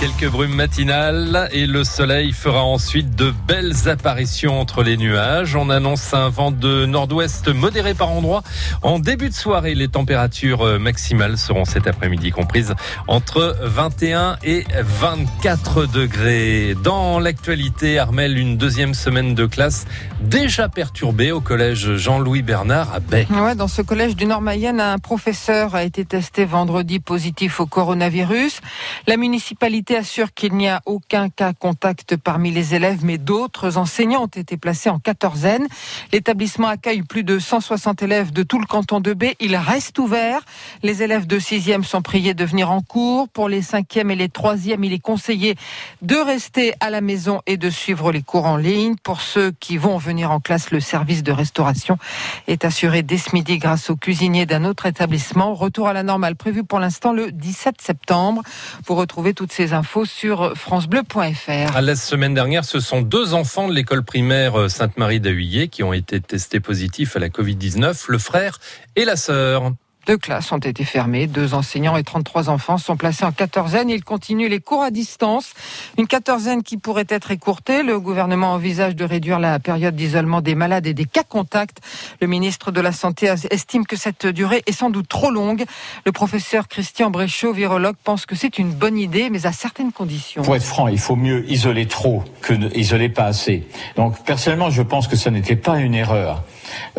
Quelques brumes matinales et le soleil fera ensuite de belles apparitions entre les nuages. On annonce un vent de nord-ouest modéré par endroits. En début de soirée, les températures euh, maximales seront cet après-midi comprises entre 21 et 24 degrés. Dans l'actualité, Armel, une deuxième semaine de classe déjà perturbée au collège Jean-Louis Bernard à Bec. Ouais, dans ce collège du Nord-Mayenne, un professeur a été testé vendredi positif au coronavirus. La municipalité assure qu'il n'y a aucun cas contact parmi les élèves, mais d'autres enseignants ont été placés en quatorzaine. L'établissement accueille plus de 160 élèves de tout le canton de B. Il reste ouvert. Les élèves de sixième sont priés de venir en cours. Pour les cinquièmes et les troisièmes, il est conseillé de rester à la maison et de suivre les cours en ligne. Pour ceux qui vont venir en classe, le service de restauration est assuré dès ce midi grâce aux cuisiniers d'un autre établissement. Retour à la normale prévu pour l'instant le 17 septembre. Vous retrouvez toutes ces infos sur francebleu.fr. La semaine dernière, ce sont deux enfants de l'école primaire Sainte-Marie d'Ahuillé qui ont été testés positifs à la Covid-19, le frère et la sœur. Deux classes ont été fermées. Deux enseignants et 33 enfants sont placés en quatorzaine. Ils continuent les cours à distance. Une quatorzaine qui pourrait être écourtée. Le gouvernement envisage de réduire la période d'isolement des malades et des cas contacts. Le ministre de la Santé estime que cette durée est sans doute trop longue. Le professeur Christian Bréchot, virologue, pense que c'est une bonne idée, mais à certaines conditions. Pour être franc, il faut mieux isoler trop que isoler pas assez. Donc, personnellement, je pense que ce n'était pas une erreur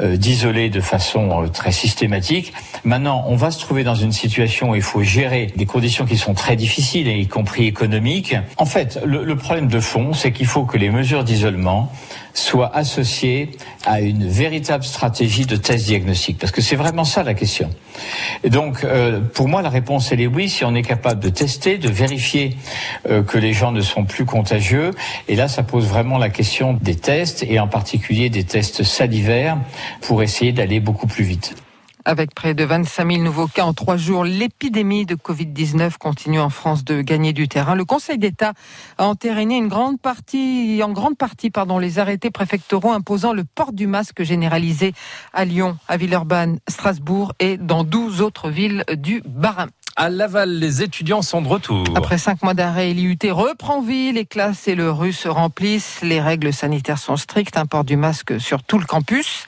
d'isoler de façon euh, très systématique. Maintenant, on va se trouver dans une situation où il faut gérer des conditions qui sont très difficiles, y compris économiques. En fait, le problème de fond, c'est qu'il faut que les mesures d'isolement soient associées à une véritable stratégie de test diagnostic, parce que c'est vraiment ça la question. Et donc, euh, pour moi, la réponse elle est oui, si on est capable de tester, de vérifier euh, que les gens ne sont plus contagieux. Et là, ça pose vraiment la question des tests, et en particulier des tests salivaires, pour essayer d'aller beaucoup plus vite. Avec près de 25 000 nouveaux cas en trois jours, l'épidémie de Covid-19 continue en France de gagner du terrain. Le Conseil d'État a entériné une grande partie, en grande partie, pardon, les arrêtés préfectoraux imposant le port du masque généralisé à Lyon, à Villeurbanne, Strasbourg et dans 12 autres villes du Bas-Rhin. À Laval, les étudiants sont de retour. Après cinq mois d'arrêt, l'IUT reprend vie. Les classes et le rue se remplissent. Les règles sanitaires sont strictes. Un port du masque sur tout le campus.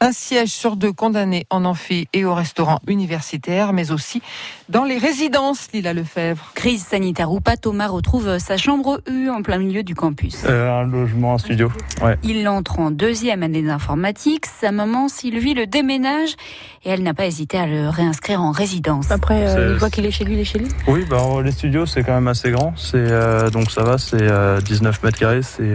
Un siège sur deux condamné en amphi et au restaurant universitaire, mais aussi dans les résidences, Lila Lefebvre. Crise sanitaire ou pas, Thomas retrouve sa chambre U en plein milieu du campus. Euh, un logement, un studio. Ouais. Il entre en deuxième année d'informatique. Sa maman, Sylvie, le déménage et elle n'a pas hésité à le réinscrire en résidence. Après, euh, qu'il est chez lui, il est chez lui? Oui, bah, les studios, c'est quand même assez grand. Euh, Donc ça va, c'est 19 mètres carrés, c'est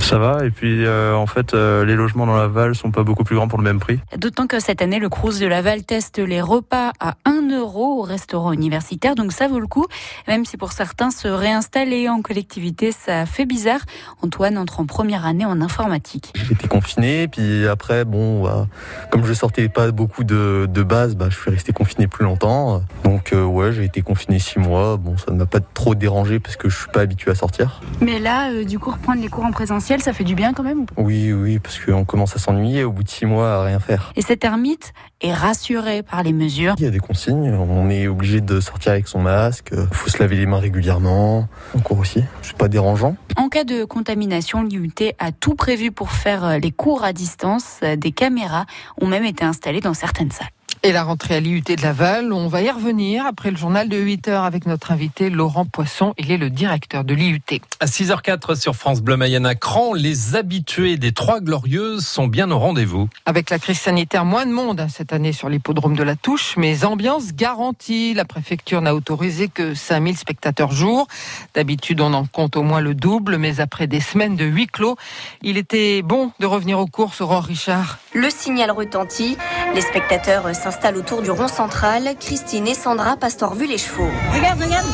ça va. Et puis, euh, en fait, euh, les logements dans Laval sont pas beaucoup plus grands pour le même prix. D'autant que cette année, le Crous de Laval teste les repas à 1 euro au restaurant universitaire. Donc, ça vaut le coup. Même si pour certains, se réinstaller en collectivité, ça fait bizarre. Antoine entre en première année en informatique. J'étais confiné. Puis après, bon, bah, comme je sortais pas beaucoup de, de base, bah, je suis resté confiné plus longtemps. Donc, euh, ouais, j'ai été confiné six mois. Bon, ça ne m'a pas trop dérangé parce que je suis pas habitué à sortir. Mais là, euh, du coup, reprendre les cours en présentiel, ça fait du bien quand même Oui, oui, parce qu'on commence à s'ennuyer au bout de six mois à rien faire. Et cet ermite est rassuré par les mesures. Il y a des consignes, on est obligé de sortir avec son masque, il faut se laver les mains régulièrement, en cours aussi, c'est pas dérangeant. En cas de contamination, l'IUT a tout prévu pour faire les cours à distance. Des caméras ont même été installées dans certaines salles. Et la rentrée à l'IUT de Laval, on va y revenir après le journal de 8 heures avec notre invité Laurent Poisson. Il est le directeur de l'IUT. À 6h04 sur France Bleu Mayenne à Cran, les habitués des Trois Glorieuses sont bien au rendez-vous. Avec la crise sanitaire, moins de monde hein, cette année sur l'hippodrome de la Touche, mais ambiance garantie. La préfecture n'a autorisé que 5000 spectateurs jour. D'habitude, on en compte au moins le double, mais après des semaines de huis clos, il était bon de revenir aux courses, Aurore Richard. Le signal retentit. Les spectateurs s'installent autour du rond central. Christine et Sandra passent en revue les chevaux. Regarde, regarde.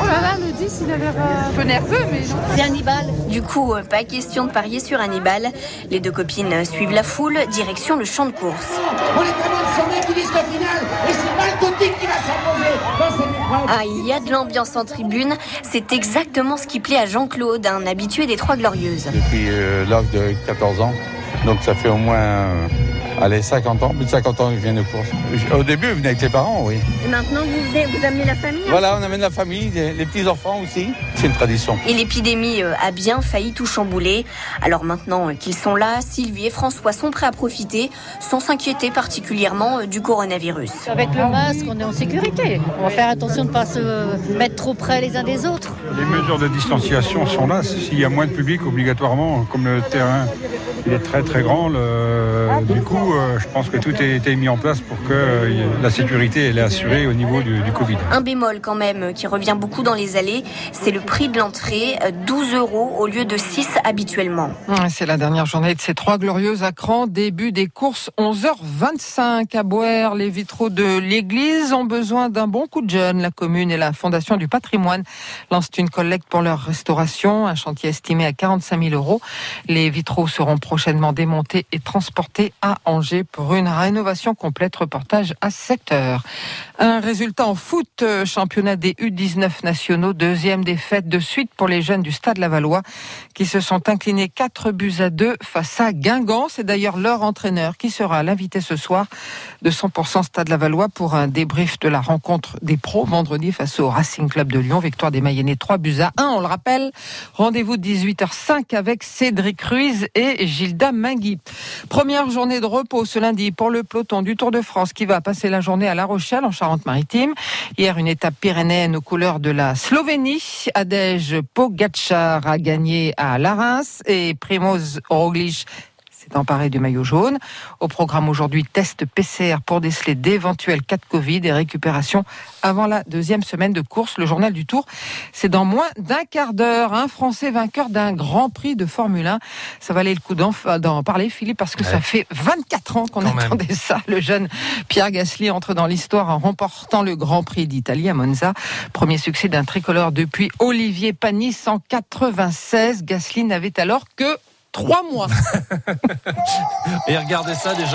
Oh là là, le 10, il a l'air un peu nerveux, mais non. C'est Hannibal. Du coup, pas question de parier sur Hannibal. Les deux copines suivent la foule, direction le champ de course. On est tellement de qui disent qu'au final, et c'est pas le Gothic qui va s'imposer. Ah, il y a de l'ambiance en tribune. C'est exactement ce qui plaît à Jean-Claude, un habitué des Trois Glorieuses. Depuis euh, l'âge de 14 ans, donc ça fait au moins Allez, 50 ans, plus de 50 ans que je viens de course. Au début, je venais avec les parents, oui. Et maintenant, vous, venez, vous amenez la famille hein Voilà, on amène la famille, les, les petits-enfants aussi. C'est une tradition. Et l'épidémie euh, a bien failli tout chambouler. Alors maintenant euh, qu'ils sont là, Sylvie et François sont prêts à profiter sans s'inquiéter particulièrement euh, du coronavirus. Avec le masque, on est en sécurité. On va faire attention de ne pas se mettre trop près les uns des autres. Les mesures de distanciation sont là. S'il y a moins de public, obligatoirement, comme le terrain il est très très grand, le- du coup, euh, je pense que tout a été mis en place pour que euh, la sécurité elle est assurée au niveau du, du Covid. Un bémol quand même euh, qui revient beaucoup dans les allées, c'est le prix de l'entrée, euh, 12 euros au lieu de 6 habituellement. C'est la dernière journée de ces trois glorieuses à cran. Début des courses 11h25 à Boer. Les vitraux de l'église ont besoin d'un bon coup de jeune. La commune et la Fondation du patrimoine lancent une collecte pour leur restauration. Un chantier estimé à 45 000 euros. Les vitraux seront prochainement démontés et transportés à Angers pour une rénovation complète. Reportage à 7 heures. Un résultat en foot, euh, championnat des U19 nationaux, deuxième défaite de suite pour les jeunes du Stade Lavallois qui se sont inclinés 4 buts à 2 face à Guingamp. C'est d'ailleurs leur entraîneur qui sera l'invité ce soir de 100% Stade Lavallois pour un débrief de la rencontre des pros vendredi face au Racing Club de Lyon. Victoire des Mayennais 3 buts à 1, on le rappelle. Rendez-vous 18h05 avec Cédric Ruiz et Gilda Mingui. Première journée de repos ce lundi pour le peloton du Tour de France qui va passer la journée à La Rochelle en Charente-Maritime. Hier, une étape pyrénéenne aux couleurs de la Slovénie. Adège Pogacar a gagné à Larens et Primoz Roglic s'est emparé du maillot jaune. Au programme aujourd'hui, test PCR pour déceler d'éventuels cas de Covid et récupération avant la deuxième semaine de course. Le journal du Tour, c'est dans moins d'un quart d'heure. Un Français vainqueur d'un Grand Prix de Formule 1. Ça valait le coup d'en parler, Philippe, parce que ça fait 24 ans qu'on même. attendait ça. Le jeune Pierre Gasly entre dans l'histoire en remportant le Grand Prix d'Italie à Monza. Premier succès d'un tricolore depuis Olivier Panis en 96. Gasly n'avait alors que trois mois. Et regardez ça déjà.